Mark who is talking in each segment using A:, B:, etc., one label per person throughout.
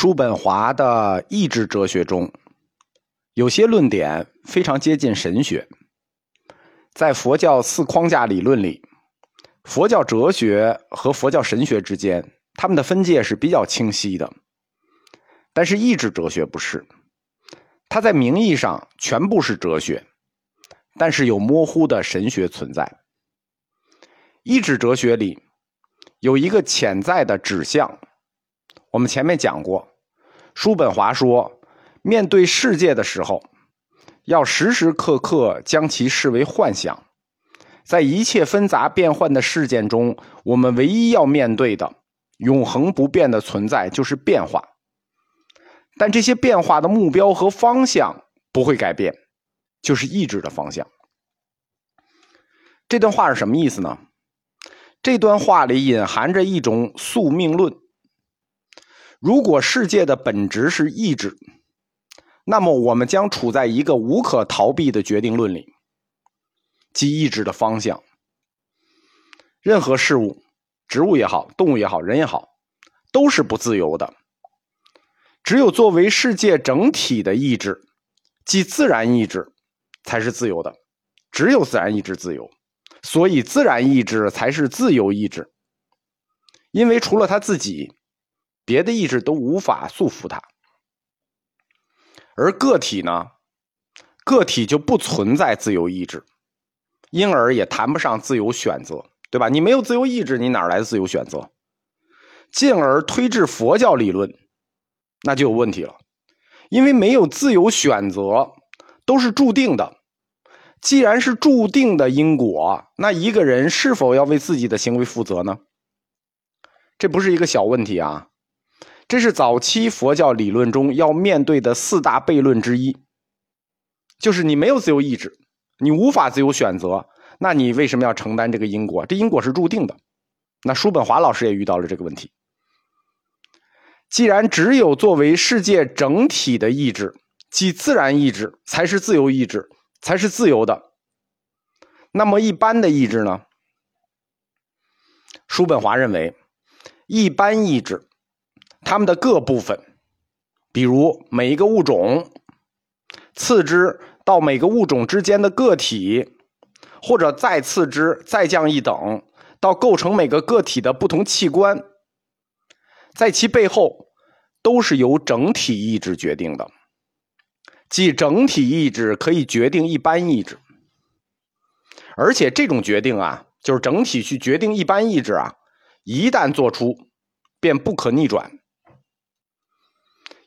A: 叔本华的意志哲学中，有些论点非常接近神学。在佛教四框架理论里，佛教哲学和佛教神学之间，他们的分界是比较清晰的。但是意志哲学不是，它在名义上全部是哲学，但是有模糊的神学存在。意志哲学里有一个潜在的指向。我们前面讲过，叔本华说，面对世界的时候，要时时刻刻将其视为幻想。在一切纷杂变幻的事件中，我们唯一要面对的、永恒不变的存在就是变化。但这些变化的目标和方向不会改变，就是意志的方向。这段话是什么意思呢？这段话里隐含着一种宿命论。如果世界的本质是意志，那么我们将处在一个无可逃避的决定论里，即意志的方向。任何事物，植物也好，动物也好，人也好，都是不自由的。只有作为世界整体的意志，即自然意志，才是自由的。只有自然意志自由，所以自然意志才是自由意志。因为除了他自己。别的意志都无法束缚他，而个体呢？个体就不存在自由意志，因而也谈不上自由选择，对吧？你没有自由意志，你哪来的自由选择？进而推至佛教理论，那就有问题了，因为没有自由选择，都是注定的。既然是注定的因果，那一个人是否要为自己的行为负责呢？这不是一个小问题啊！这是早期佛教理论中要面对的四大悖论之一，就是你没有自由意志，你无法自由选择，那你为什么要承担这个因果？这因果是注定的。那叔本华老师也遇到了这个问题。既然只有作为世界整体的意志，即自然意志，才是自由意志，才是自由的，那么一般的意志呢？叔本华认为，一般意志。它们的各部分，比如每一个物种，次之到每个物种之间的个体，或者再次之再降一等，到构成每个个体的不同器官，在其背后都是由整体意志决定的，即整体意志可以决定一般意志，而且这种决定啊，就是整体去决定一般意志啊，一旦做出，便不可逆转。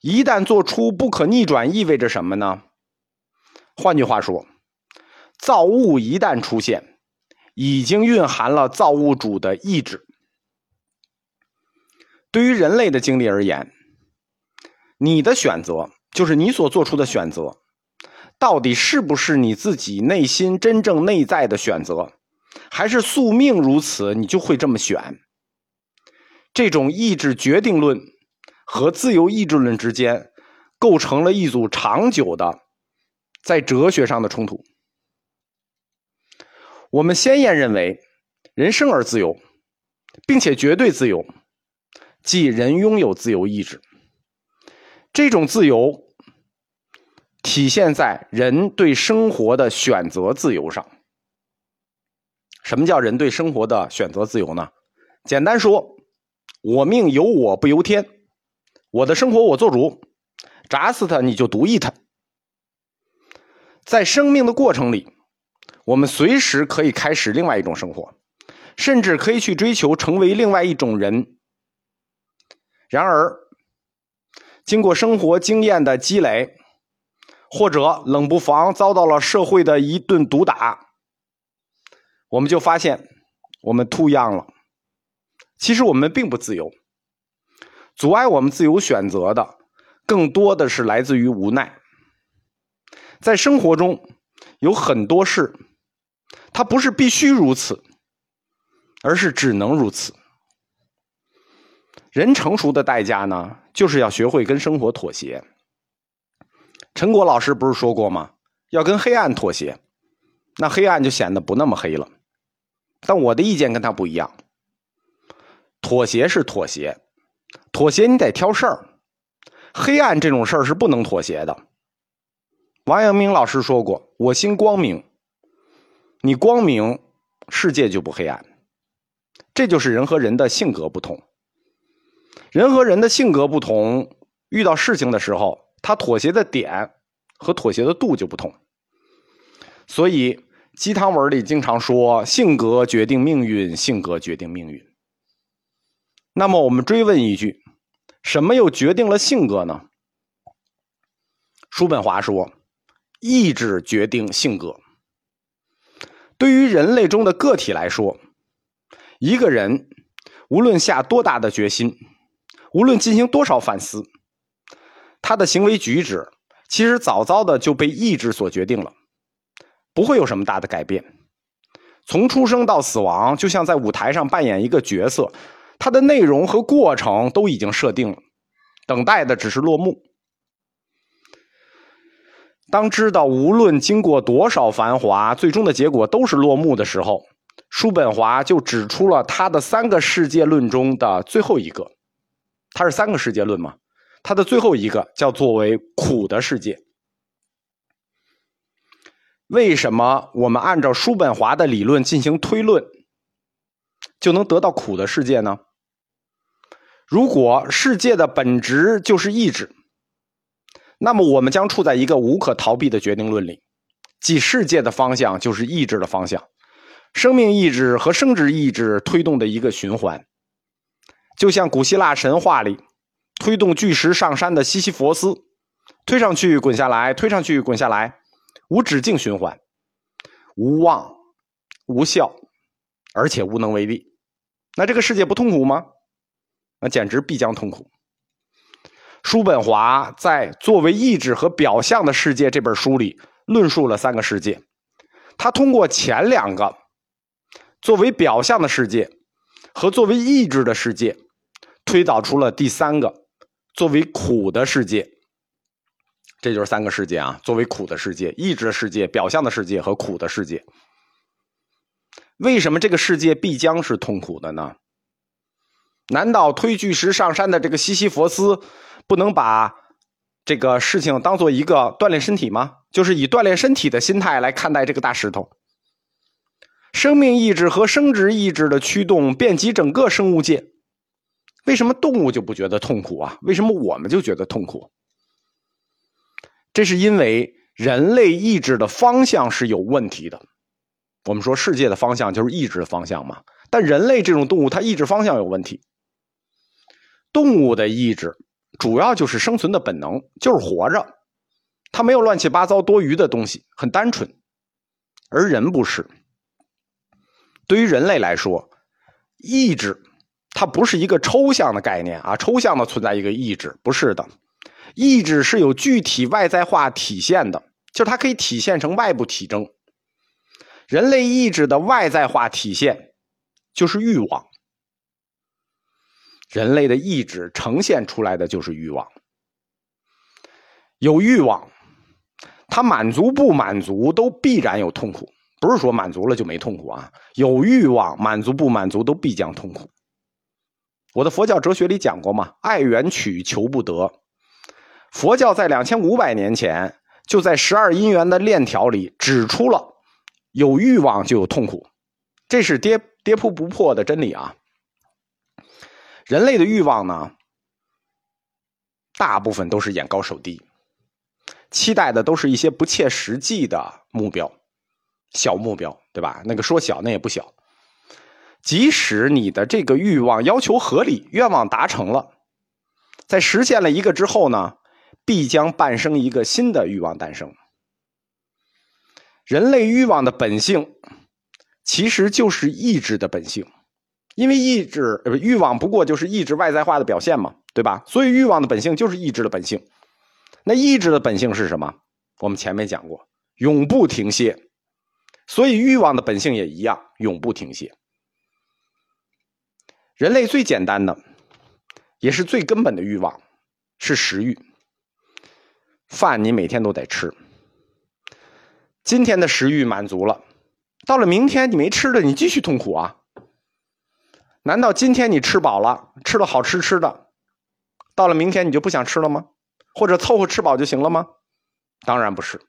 A: 一旦做出不可逆转，意味着什么呢？换句话说，造物一旦出现，已经蕴含了造物主的意志。对于人类的经历而言，你的选择就是你所做出的选择，到底是不是你自己内心真正内在的选择，还是宿命如此，你就会这么选？这种意志决定论。和自由意志论之间构成了一组长久的在哲学上的冲突。我们先验认为，人生而自由，并且绝对自由，即人拥有自由意志。这种自由体现在人对生活的选择自由上。什么叫人对生活的选择自由呢？简单说，我命由我不由天。我的生活我做主，砸死他你就毒一他。在生命的过程里，我们随时可以开始另外一种生活，甚至可以去追求成为另外一种人。然而，经过生活经验的积累，或者冷不防遭到了社会的一顿毒打，我们就发现我们 too young 了。其实我们并不自由。阻碍我们自由选择的，更多的是来自于无奈。在生活中，有很多事，它不是必须如此，而是只能如此。人成熟的代价呢，就是要学会跟生活妥协。陈果老师不是说过吗？要跟黑暗妥协，那黑暗就显得不那么黑了。但我的意见跟他不一样，妥协是妥协。妥协你得挑事儿，黑暗这种事儿是不能妥协的。王阳明老师说过：“我心光明，你光明，世界就不黑暗。”这就是人和人的性格不同。人和人的性格不同，遇到事情的时候，他妥协的点和妥协的度就不同。所以鸡汤文里经常说：“性格决定命运，性格决定命运。”那么我们追问一句：什么又决定了性格呢？叔本华说：“意志决定性格。”对于人类中的个体来说，一个人无论下多大的决心，无论进行多少反思，他的行为举止其实早早的就被意志所决定了，不会有什么大的改变。从出生到死亡，就像在舞台上扮演一个角色。它的内容和过程都已经设定了，等待的只是落幕。当知道无论经过多少繁华，最终的结果都是落幕的时候，叔本华就指出了他的三个世界论中的最后一个。他是三个世界论嘛？他的最后一个叫作为苦的世界。为什么我们按照叔本华的理论进行推论，就能得到苦的世界呢？如果世界的本质就是意志，那么我们将处在一个无可逃避的决定论里，即世界的方向就是意志的方向，生命意志和生殖意志推动的一个循环，就像古希腊神话里推动巨石上山的西西弗斯，推上去滚下来，推上去滚下来，无止境循环，无望、无效，而且无能为力。那这个世界不痛苦吗？那简直必将痛苦。叔本华在《作为意志和表象的世界》这本书里论述了三个世界，他通过前两个作为表象的世界和作为意志的世界，推导出了第三个作为苦的世界。这就是三个世界啊，作为苦的世界、意志的世界、表象的世界和苦的世界。为什么这个世界必将是痛苦的呢？难道推巨石上山的这个西西弗斯不能把这个事情当做一个锻炼身体吗？就是以锻炼身体的心态来看待这个大石头。生命意志和生殖意志的驱动遍及整个生物界，为什么动物就不觉得痛苦啊？为什么我们就觉得痛苦？这是因为人类意志的方向是有问题的。我们说世界的方向就是意志的方向嘛，但人类这种动物，它意志方向有问题。动物的意志主要就是生存的本能，就是活着，它没有乱七八糟多余的东西，很单纯。而人不是。对于人类来说，意志它不是一个抽象的概念啊，抽象的存在一个意志，不是的。意志是有具体外在化体现的，就是它可以体现成外部体征。人类意志的外在化体现就是欲望。人类的意志呈现出来的就是欲望，有欲望，他满足不满足都必然有痛苦，不是说满足了就没痛苦啊。有欲望，满足不满足都必将痛苦。我的佛教哲学里讲过嘛，爱缘取，求不得。佛教在两千五百年前就在十二因缘的链条里指出了，有欲望就有痛苦，这是跌跌扑不破的真理啊。人类的欲望呢，大部分都是眼高手低，期待的都是一些不切实际的目标，小目标，对吧？那个说小，那也不小。即使你的这个欲望要求合理，愿望达成了，在实现了一个之后呢，必将伴生一个新的欲望诞生。人类欲望的本性，其实就是意志的本性。因为意志欲望不过就是意志外在化的表现嘛，对吧？所以欲望的本性就是意志的本性。那意志的本性是什么？我们前面讲过，永不停歇。所以欲望的本性也一样，永不停歇。人类最简单的，也是最根本的欲望是食欲。饭你每天都得吃。今天的食欲满足了，到了明天你没吃的，你继续痛苦啊。难道今天你吃饱了，吃了好吃吃的，到了明天你就不想吃了吗？或者凑合吃饱就行了吗？当然不是。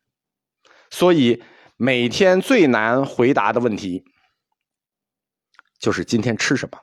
A: 所以每天最难回答的问题就是今天吃什么。